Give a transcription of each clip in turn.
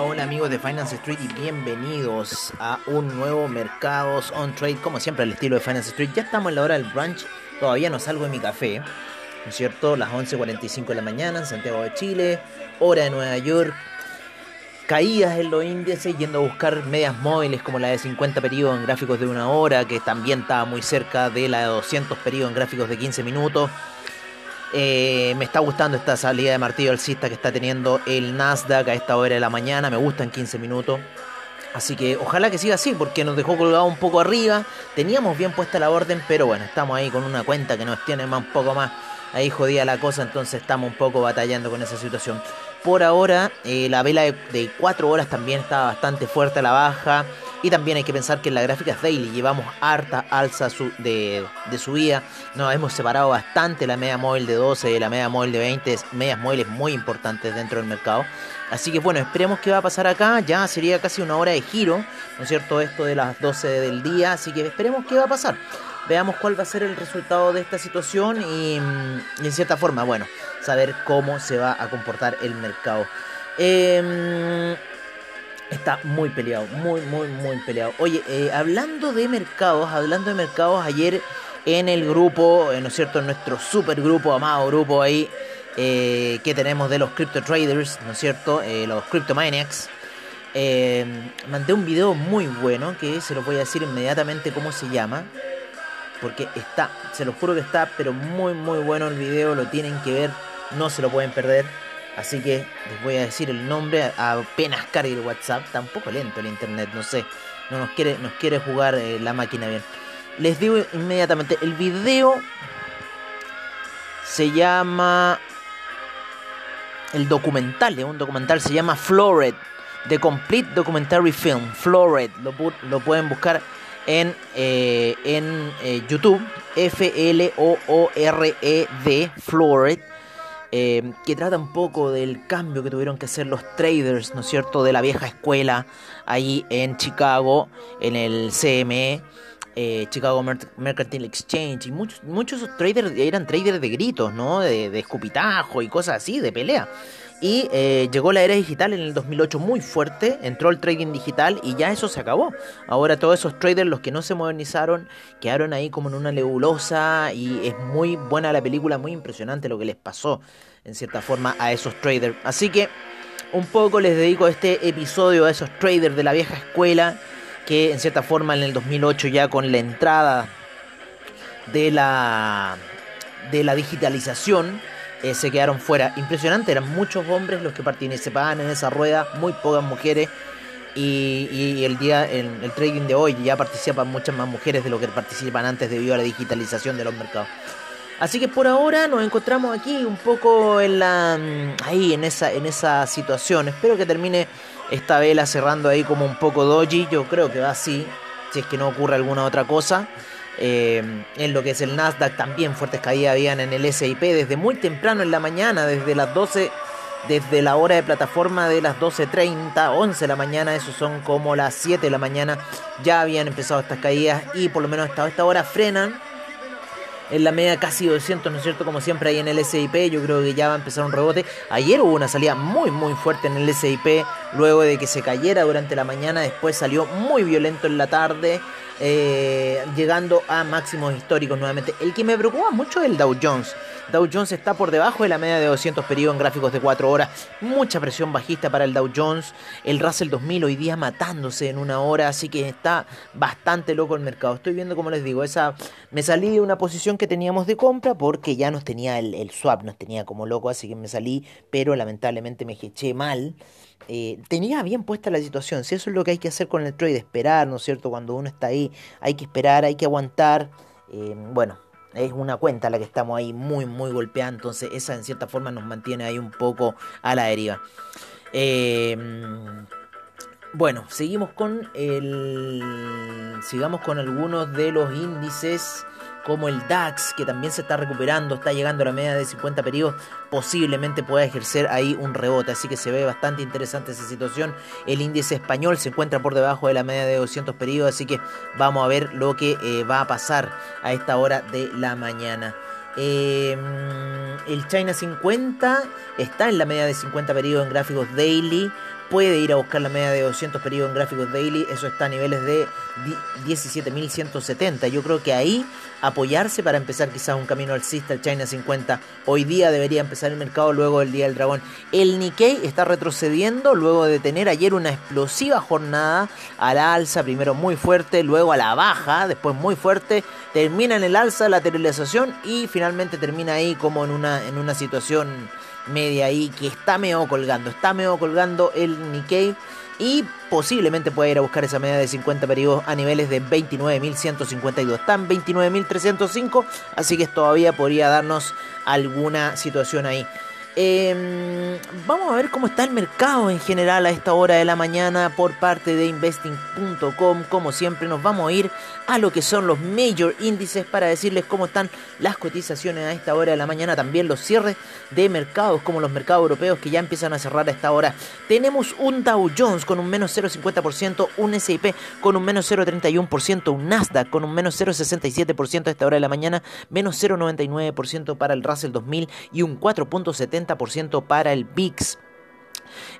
Hola, amigos de Finance Street y bienvenidos a un nuevo Mercados on Trade, como siempre al estilo de Finance Street. Ya estamos en la hora del brunch, todavía no salgo de mi café, ¿no es cierto? Las 11.45 de la mañana en Santiago de Chile, hora de Nueva York. Caídas en los índices yendo a buscar medias móviles como la de 50 periodos en gráficos de una hora, que también estaba muy cerca de la de 200 periodos en gráficos de 15 minutos. Eh, me está gustando esta salida de martillo alcista que está teniendo el Nasdaq a esta hora de la mañana. Me gusta en 15 minutos. Así que ojalá que siga así porque nos dejó colgado un poco arriba. Teníamos bien puesta la orden, pero bueno, estamos ahí con una cuenta que nos tiene más un poco más ahí jodida la cosa, entonces estamos un poco batallando con esa situación. Por ahora, eh, la vela de 4 horas también está bastante fuerte a la baja. Y también hay que pensar que en las gráficas daily llevamos harta alza de, de subida. Nos hemos separado bastante la media móvil de 12 y la media móvil de 20. Medias móviles muy importantes dentro del mercado. Así que bueno, esperemos qué va a pasar acá. Ya sería casi una hora de giro, ¿no es cierto? Esto de las 12 del día. Así que esperemos qué va a pasar. Veamos cuál va a ser el resultado de esta situación y, mm, en cierta forma, bueno, saber cómo se va a comportar el mercado. Eh, Está muy peleado, muy, muy, muy peleado. Oye, eh, hablando de mercados, hablando de mercados, ayer en el grupo, eh, ¿no es cierto? En nuestro super grupo, amado grupo ahí, eh, que tenemos de los crypto traders, ¿no es cierto? los cryptomaniacs. mandé un video muy bueno que se lo voy a decir inmediatamente cómo se llama. Porque está, se lo juro que está, pero muy, muy bueno el video, lo tienen que ver, no se lo pueden perder. Así que les voy a decir el nombre apenas cargue el WhatsApp. Está un poco lento el internet, no sé. No nos quiere, nos quiere jugar eh, la máquina bien. Les digo inmediatamente, el video se llama... El documental, de un documental se llama Flored. The Complete Documentary Film. Flored. Lo, pueden buscar en, eh, en eh, YouTube. F-L-O-O-R-E-D. Flored eh, que trata un poco del cambio que tuvieron que hacer los traders, ¿no es cierto?, de la vieja escuela ahí en Chicago, en el CME, eh, Chicago Mercantile Exchange, y muchos, muchos traders eran traders de gritos, ¿no?, de, de escupitajo y cosas así, de pelea. Y eh, llegó la era digital en el 2008 muy fuerte, entró el trading digital y ya eso se acabó. Ahora todos esos traders, los que no se modernizaron, quedaron ahí como en una nebulosa y es muy buena la película, muy impresionante lo que les pasó en cierta forma a esos traders. Así que un poco les dedico este episodio a esos traders de la vieja escuela que en cierta forma en el 2008 ya con la entrada de la de la digitalización eh, se quedaron fuera. Impresionante, eran muchos hombres los que participaban en esa rueda, muy pocas mujeres. Y, el día, en el trading de hoy ya participan muchas más mujeres de lo que participan antes debido a la digitalización de los mercados. Así que por ahora nos encontramos aquí un poco en la mm, ahí en esa en esa situación. Espero que termine esta vela cerrando ahí como un poco doji. Yo creo que va así, si es que no ocurre alguna otra cosa. Eh, en lo que es el Nasdaq también fuertes caídas habían en el SIP desde muy temprano en la mañana, desde las 12, desde la hora de plataforma de las 12.30, 11 de la mañana, eso son como las 7 de la mañana, ya habían empezado estas caídas y por lo menos hasta esta hora frenan en la media casi 200, ¿no es cierto? Como siempre ahí en el SIP, yo creo que ya va a empezar un rebote. Ayer hubo una salida muy muy fuerte en el SIP, luego de que se cayera durante la mañana, después salió muy violento en la tarde, eh, llegando a máximos históricos nuevamente. El que me preocupa mucho es el Dow Jones. Dow Jones está por debajo de la media de 200 periodos en gráficos de 4 horas. Mucha presión bajista para el Dow Jones. El Russell 2000 hoy día matándose en una hora, así que está bastante loco el mercado. Estoy viendo, como les digo, esa me salí de una posición que teníamos de compra porque ya nos tenía el, swap, nos tenía como loco, así que me salí, pero lamentablemente me eché mal. Eh, tenía bien puesta la situación. Si eso es lo que hay que hacer con el trade, esperar, ¿no es cierto? Cuando uno está ahí, hay que esperar, hay que aguantar. Eh, bueno, es una cuenta la que estamos ahí muy, muy golpeada. Entonces, esa en cierta forma nos mantiene ahí un poco a la deriva. Em, bueno, seguimos con el. Sigamos con algunos de los índices como el DAX, que también se está recuperando, está llegando a la media de 50 periodos, posiblemente pueda ejercer ahí un rebote. Así que se ve bastante interesante esa situación. El índice español se encuentra por debajo de la media de 200 periodos, así que vamos a ver lo que eh, va a pasar a esta hora de la mañana. Em, el China 50 está en la media de 50 periodos en gráficos daily puede ir a buscar la media de 200 periodos en gráficos daily, eso está a niveles de 17.170. Yo creo que ahí apoyarse para empezar quizás un camino alcista, el China 50. Hoy día debería empezar el mercado luego del Día del Dragón. El Nikkei está retrocediendo luego de tener ayer una explosiva jornada a la alza, primero muy fuerte, luego a la baja, después muy fuerte, termina en el alza, lateralización y finalmente termina ahí como en una, en una situación media ahí que está medio colgando, está medio colgando el Nikkei y posiblemente pueda ir a buscar esa media de 50 periodos a niveles de 29.152. Están 29.305, así que todavía podría darnos alguna situación ahí. Em, vamos a ver cómo está el mercado en general a esta hora de la mañana por parte de investing.com. Como siempre nos vamos a ir a lo que son los major índices para decirles cómo están las cotizaciones a esta hora de la mañana. También los cierres de mercados como los mercados europeos que ya empiezan a cerrar a esta hora. Tenemos un Dow Jones con un menos 0,50%, un S&P con un menos 0,31%, un Nasdaq con un menos 0,67% a esta hora de la mañana, menos 0,99% para el Russell 2000 y un 4,70% para el VIX.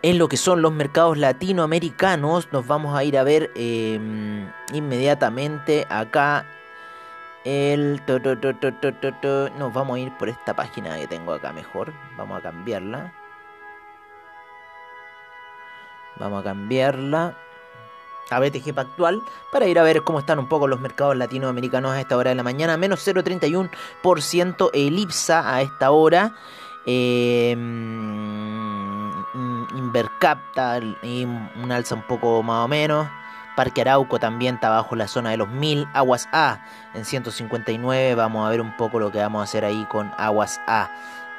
En lo que son los mercados latinoamericanos, nos vamos a ir a ver em, inmediatamente acá el... Nos vamos a ir por esta página que tengo acá mejor. Vamos a cambiarla. Vamos a cambiarla a BTG Pactual para ir a ver cómo están un poco los mercados latinoamericanos a esta hora de la mañana. Menos 0,31% el IPSA a esta hora. Eh, Invercapta y un alza un poco más o menos. Parque Arauco también está bajo la zona de los 1000. Aguas A en 159. Vamos a ver un poco lo que vamos a hacer ahí con Aguas A.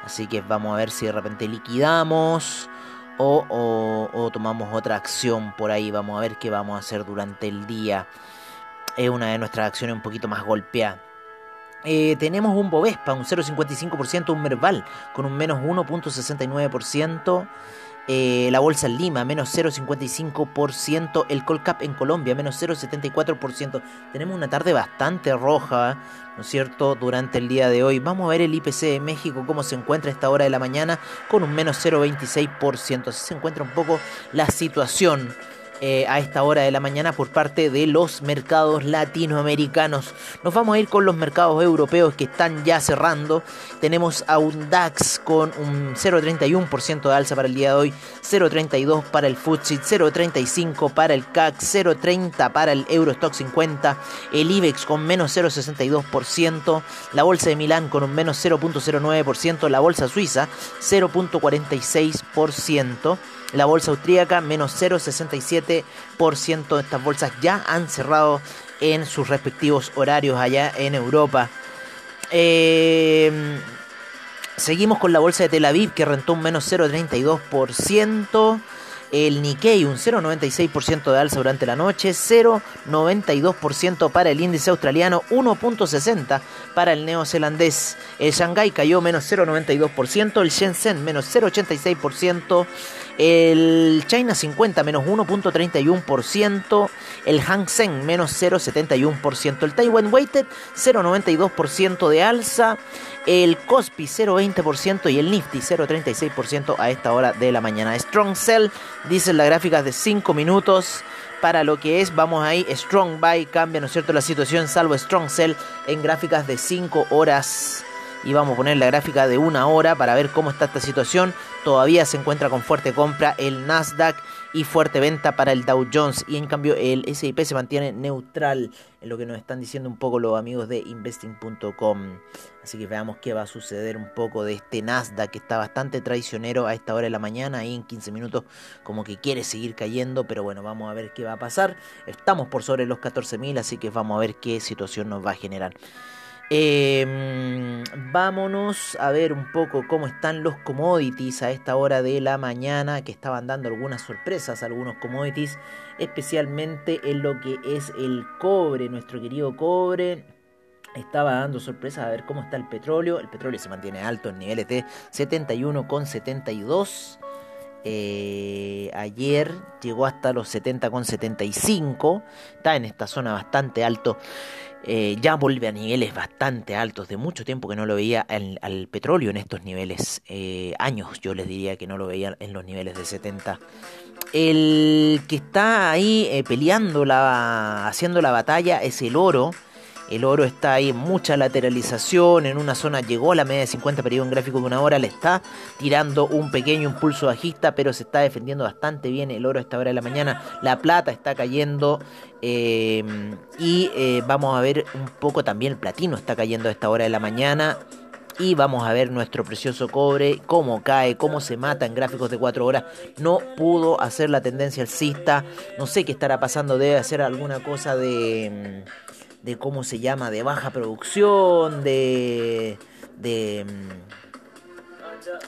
Así que vamos a ver si de repente liquidamos o, o tomamos otra acción por ahí. Vamos a ver qué vamos a hacer durante el día. Es una de nuestras acciones un poquito más golpeadas. Eh, tenemos un Bovespa, un 0,55%, un Merval con un menos 1,69%. Eh, la bolsa en Lima, menos 0,55%. El Colcap en Colombia, menos 0,74%. Tenemos una tarde bastante roja, ¿no es cierto?, durante el día de hoy. Vamos a ver el IPC de México, cómo se encuentra a esta hora de la mañana, con un menos 0,26%. Así se encuentra un poco la situación eh, a esta hora de la mañana por parte de los mercados latinoamericanos. Nos vamos a ir con los mercados europeos que están ya cerrando. Tenemos a un DAX con un 0,31% de alza para el día de hoy, 0,32 para el FTSE, 0,35 para el CAC, 0,30 para el Eurostock 50, el IBEX con menos 0,62%, la bolsa de Milán con un menos 0,09%, la bolsa suiza 0,46%. La bolsa austríaca menos 0,67% de estas bolsas ya han cerrado en sus respectivos horarios allá en Europa. Eh, seguimos con la bolsa de Tel Aviv que rentó un menos 0,32%. El Nikkei un 0,96% de alza durante la noche, 0,92% para el índice australiano, 1,60% para el neozelandés. El Shanghai cayó menos 0,92%, el Shenzhen menos 0,86%. El China 50 menos 1.31%, el Hang Seng menos 0.71%, el Taiwan Weighted 0.92% de alza, el Kospi 0.20% y el Nifty 0.36% a esta hora de la mañana. Strong Cell, dicen las gráficas de 5 minutos. Para lo que es, vamos ahí, Strong Buy cambia, ¿no es cierto?, la situación, salvo Strong Cell en gráficas de 5 horas y vamos a poner la gráfica de una hora para ver cómo está esta situación. Todavía se encuentra con fuerte compra el Nasdaq y fuerte venta para el Dow Jones y en cambio el S&P se mantiene neutral en lo que nos están diciendo un poco los amigos de investing.com. Así que veamos qué va a suceder un poco de este Nasdaq que está bastante traicionero a esta hora de la mañana ahí en 15 minutos como que quiere seguir cayendo, pero bueno, vamos a ver qué va a pasar. Estamos por sobre los 14.000, así que vamos a ver qué situación nos va a generar. Em, vámonos a ver un poco cómo están los commodities a esta hora de la mañana, que estaban dando algunas sorpresas, algunos commodities, especialmente en lo que es el cobre, nuestro querido cobre. Estaba dando sorpresas a ver cómo está el petróleo. El petróleo se mantiene alto en niveles de 71,72. Eh, ayer llegó hasta los 70,75. Está en esta zona bastante alto. Eh, ya vuelve a niveles bastante altos, de mucho tiempo que no lo veía al petróleo en estos niveles, eh, años yo les diría que no lo veía en los niveles de 70. el que está ahí eh, peleando, la, haciendo la batalla es el oro. El oro está ahí en mucha lateralización, en una zona llegó a la media de 50 periodos en gráfico de una hora, le está tirando un pequeño impulso bajista, pero se está defendiendo bastante bien el oro a esta hora de la mañana. La plata está cayendo eh, y eh, vamos a ver un poco también el platino está cayendo a esta hora de la mañana y vamos a ver nuestro precioso cobre, cómo cae, cómo se mata en gráficos de 4 horas. No pudo hacer la tendencia alcista, no sé qué estará pasando, debe hacer alguna cosa de mm, de cómo se llama, de baja producción, de... de mm,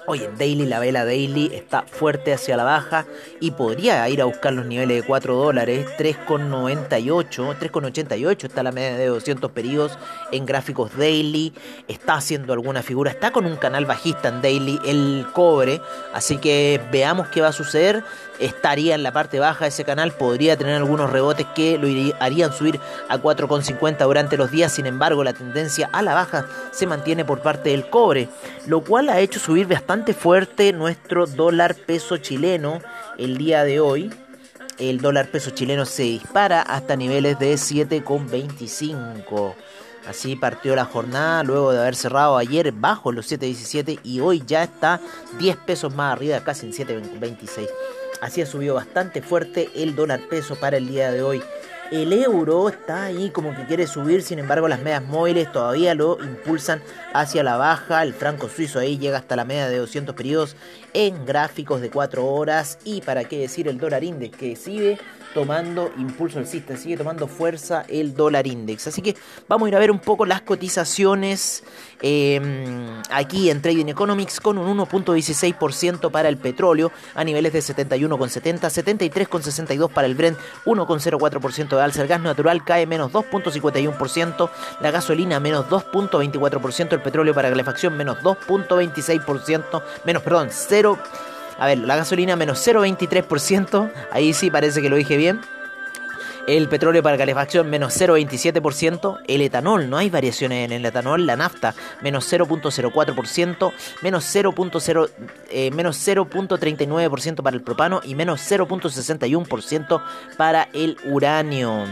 Oye, Daily, la vela Daily está fuerte hacia la baja y podría ir a buscar los niveles de 4 dólares, 3,98, 3,88 está la media de 200 periodos en gráficos Daily, está haciendo alguna figura, está con un canal bajista en Daily, el cobre, así que veamos qué va a suceder estaría en la parte baja de ese canal, podría tener algunos rebotes que lo harían subir a 4,50 durante los días, sin embargo la tendencia a la baja se mantiene por parte del cobre, lo cual ha hecho subir bastante fuerte nuestro dólar peso chileno el día de hoy. El dólar peso chileno se dispara hasta niveles de 7,25. Así partió la jornada luego de haber cerrado ayer bajo los 7.17 y hoy ya está 10 pesos más arriba, casi en 7.26. Así ha subido bastante fuerte el dólar peso para el día de hoy. El euro está ahí como que quiere subir, sin embargo las medias móviles todavía lo impulsan hacia la baja. El franco suizo ahí llega hasta la media de 200 periodos en gráficos de 4 horas. Y para qué decir el dólar index que sigue tomando impulso alcista, sigue tomando fuerza el dólar index. Así que vamos a ir a ver un poco las cotizaciones em, aquí en Trading Economics con un 1.16% para el petróleo a niveles de 71,70, 73,62 para el Brent, 1,04% de alza. El gas natural cae menos 2.51%, la gasolina menos 2.24%, el petróleo para calefacción menos 2.26%, menos, perdón, 0. A ver, la gasolina menos 0,23%. Ahí sí parece que lo dije bien. El petróleo para calefacción menos 0,27%. El etanol, no hay variaciones en el etanol. La nafta menos 0,04%. Menos 0,0, eh, menos 0,39% para el propano. Y menos 0,61% para el uranio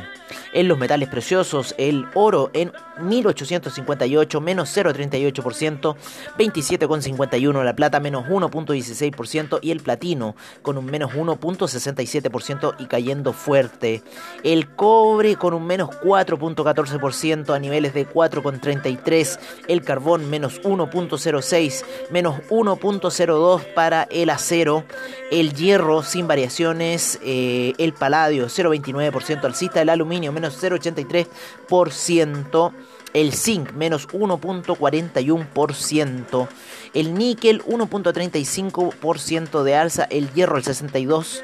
en los metales preciosos, el oro en 1858 menos 0,38%, 27,51 la plata menos 1,16% y el platino con un menos 1,67% y cayendo fuerte. El cobre con un menos 4,14% a niveles de 4,33, el carbón menos 1,06, menos 1,02 para el acero, el hierro sin variaciones, eh, el paladio 0,29% alcista, el aluminio menos 0,83%, el zinc menos 1.41%, el níquel 1.35% de alza, el hierro el 62%,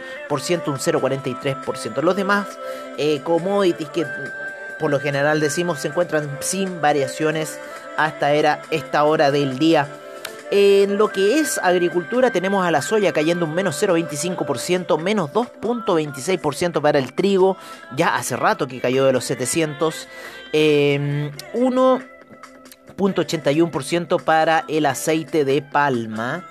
un 0.43%. Los demás eh, commodities que por lo general decimos se encuentran sin variaciones hasta era esta hora del día. En lo que es agricultura tenemos a la soya cayendo un menos 0,25%, menos 2,26% para el trigo, ya hace rato que cayó de los 700, 1,81% em, para el aceite de palma.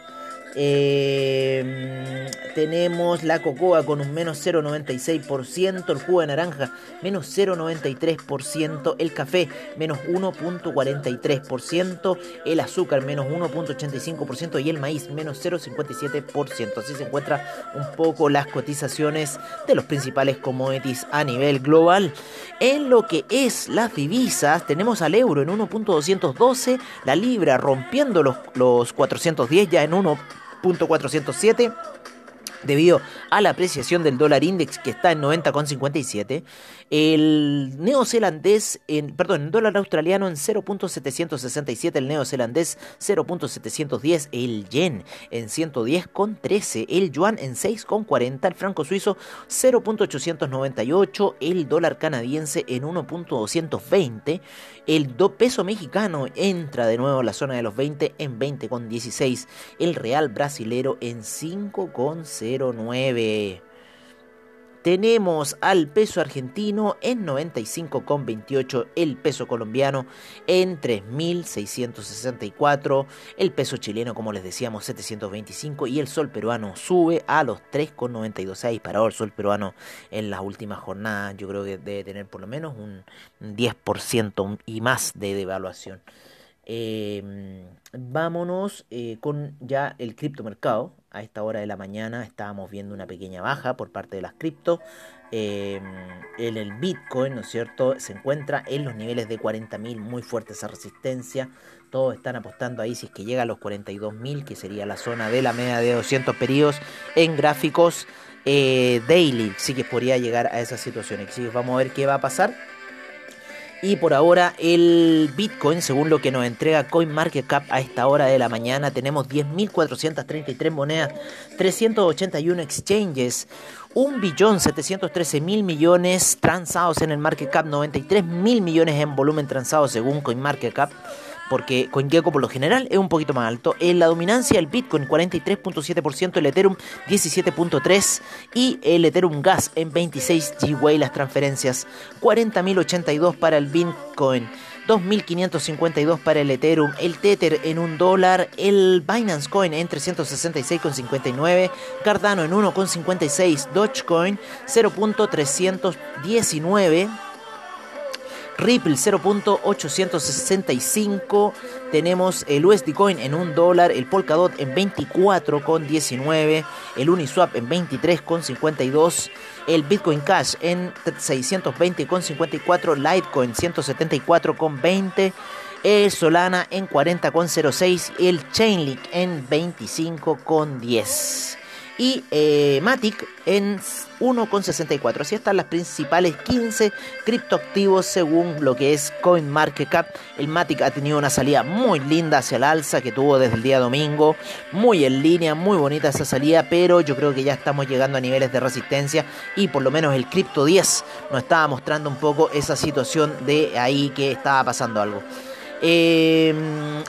Em, tenemos la cocoa con un menos 0,96%, el jugo de naranja menos 0,93%, el café menos 1,43%, el azúcar menos 1,85% y el maíz menos 0,57%. Así se encuentran un poco las cotizaciones de los principales commodities a nivel global. En lo que es las divisas, tenemos al euro en 1.212, la libra rompiendo los, los 410 ya en 1 407 debido a la apreciación del dólar index que está en 90,57, el neozelandés, en, perdón, el dólar australiano en 0.767, el neozelandés 0.710, el yen en 110,13, el yuan en 6,40, el franco suizo 0.898, el dólar canadiense en 1.220, el peso mexicano entra de nuevo a la zona de los 20 en 20,16, el real brasilero en 5,0 09. tenemos al peso argentino en 95,28, el peso colombiano en 3.664, el peso chileno, como les decíamos, 725 y el sol peruano sube a los 3,92. Se ha disparado el sol peruano en las últimas jornadas. Yo creo que debe tener por lo menos un 10% y más de devaluación. Em, vámonos eh, con ya el criptomercado. A esta hora de la mañana estábamos viendo una pequeña baja por parte de las cripto. En el Bitcoin, ¿no es cierto? Se encuentra en los niveles de 40.000, muy fuerte esa resistencia. Todos están apostando ahí si es que llega a los 42.000, que sería la zona de la media de 200 periodos en gráficos eh, daily. Sí que podría llegar a esa situación. Así vamos a ver qué va a pasar. Y por ahora el Bitcoin, según lo que nos entrega CoinMarketCap a esta hora de la mañana, tenemos 10.433 monedas, 381 exchanges, 1.713.000 millones transados en el market cap, 93.000 millones en volumen transado según CoinMarketCap porque CoinGecko por lo general es un poquito más alto. En la dominancia el Bitcoin 43.7%, el Ethereum 17.3% y el Ethereum Gas en 26 GWay las transferencias. 40.082 para el Bitcoin. 2.552 para el Ethereum, el Tether en un dólar, el Binance Coin en 366,59, Cardano en 1,56, Dogecoin 0.319 Ripple 0.865. Tenemos el USD Coin en 1 dólar, el Polkadot en 24,19, el Uniswap en 23,52, el Bitcoin Cash en 620,54, Litecoin 174,20. El Solana en 40,06, el Chainlink en 25,10 y eh, Matic en 1,64. Así están las principales 15 criptoactivos según lo que es CoinMarketCap. El Matic ha tenido una salida muy linda hacia el alza que tuvo desde el día domingo. Muy en línea, muy bonita esa salida, pero yo creo que ya estamos llegando a niveles de resistencia y por lo menos el Crypto 10 nos estaba mostrando un poco esa situación de ahí que estaba pasando algo. Eh,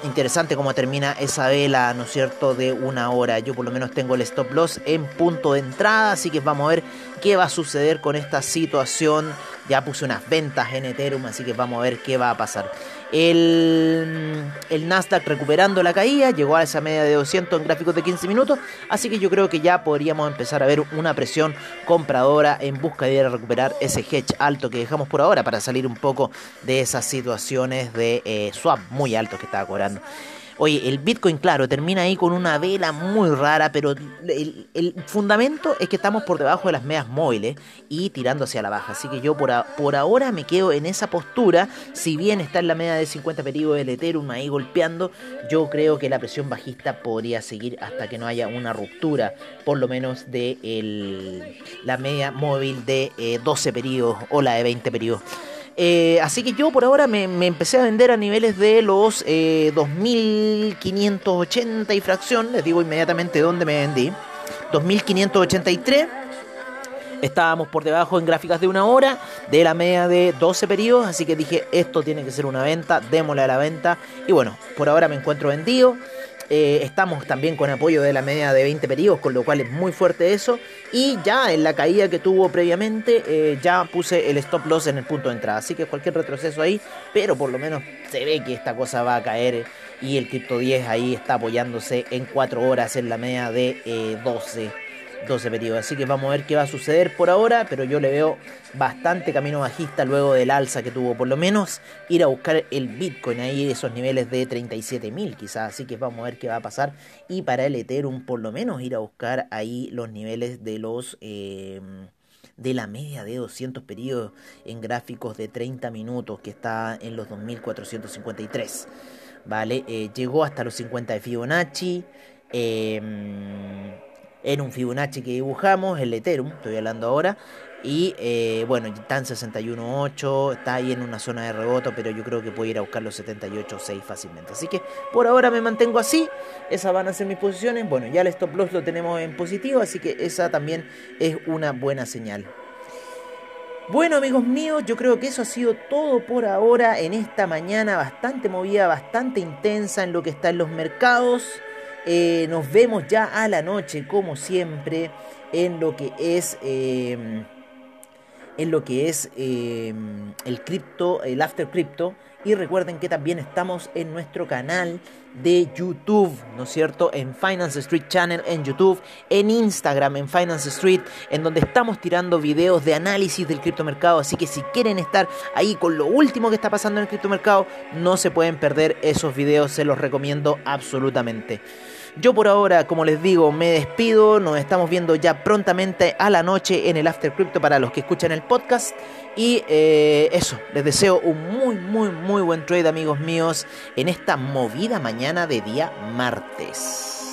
interesante cómo termina esa vela, ¿no es cierto?, de una hora. Yo por lo menos tengo el stop loss en punto de entrada, así que vamos a ver qué va a suceder con esta situación. Ya puse unas ventas en Ethereum, así que vamos a ver qué va a pasar. El, el, Nasdaq recuperando la caída, llegó a esa media de 200 en gráficos de 15 minutos, así que yo creo que ya podríamos empezar a ver una presión compradora en busca de recuperar ese hedge alto que dejamos por ahora para salir un poco de esas situaciones de eh, swap muy altos que estaba cobrando. Oye, el Bitcoin, claro, termina ahí con una vela muy rara, pero el, fundamento es que estamos por debajo de las medias móviles y tirando hacia la baja. Así que yo por, por ahora me quedo en esa postura. Si bien está en la media de 50 periodos del Ethereum ahí golpeando, yo creo que la presión bajista podría seguir hasta que no haya una ruptura, por lo menos de la media móvil de 12 eh, periodos o la de 20 periodos. Eh, así que yo por ahora me, empecé a vender a niveles de los 2.580 eh, y fracción. Les digo inmediatamente dónde me vendí. 2.583. Estábamos por debajo en gráficas de una hora de la media de 12 periodos. Así que dije, esto tiene que ser una venta. Démosle a la venta. Y bueno, por ahora me encuentro vendido. Eh, estamos también con apoyo de la media de 20 periodos, con lo cual es muy fuerte eso. Y ya en la caída que tuvo previamente, eh, ya puse el stop loss en el punto de entrada. Así que cualquier retroceso ahí, pero por lo menos se ve que esta cosa va a caer. Y el Crypto 10 ahí está apoyándose en 4 horas en la media de 12 eh, 12 periodos. Así que vamos a ver qué va a suceder por ahora, pero yo le veo bastante camino bajista luego del alza que tuvo. Por lo menos ir a buscar el Bitcoin ahí, esos niveles de 37.000 quizás. Así que vamos a ver qué va a pasar. Y para el Ethereum por lo menos ir a buscar ahí los niveles de los... Eh, de la media de 200 periodos en gráficos de 30 minutos que está en los 2453. ¿Vale? Eh, llegó hasta los 50 de Fibonacci. Eh, en un Fibonacci que dibujamos, el Ethereum, estoy hablando ahora. Y eh, bueno, está en 61.8, está ahí en una zona de rebote, pero yo creo que puede ir a buscar los 78.6 fácilmente. Así que por ahora me mantengo así, esas van a ser mis posiciones. Bueno, ya el stop loss lo tenemos en positivo, así que esa también es una buena señal. Bueno amigos míos, yo creo que eso ha sido todo por ahora en esta mañana bastante movida, bastante intensa en lo que está en los mercados. Eh, nos vemos ya a la noche, como siempre, en lo que es em, en lo que es em, el cripto, el after crypto. Y recuerden que también estamos en nuestro canal de YouTube, ¿no es cierto? En Finance Street Channel en YouTube, en Instagram, en Finance Street, en donde estamos tirando videos de análisis del criptomercado. Así que si quieren estar ahí con lo último que está pasando en el criptomercado, no se pueden perder esos videos, se los recomiendo absolutamente. Yo por ahora, como les digo, me despido. Nos estamos viendo ya prontamente a la noche en el After Crypto para los que escuchan el podcast. Y eh, eso, les deseo un muy, muy, muy buen trade, amigos míos, en esta movida de día martes.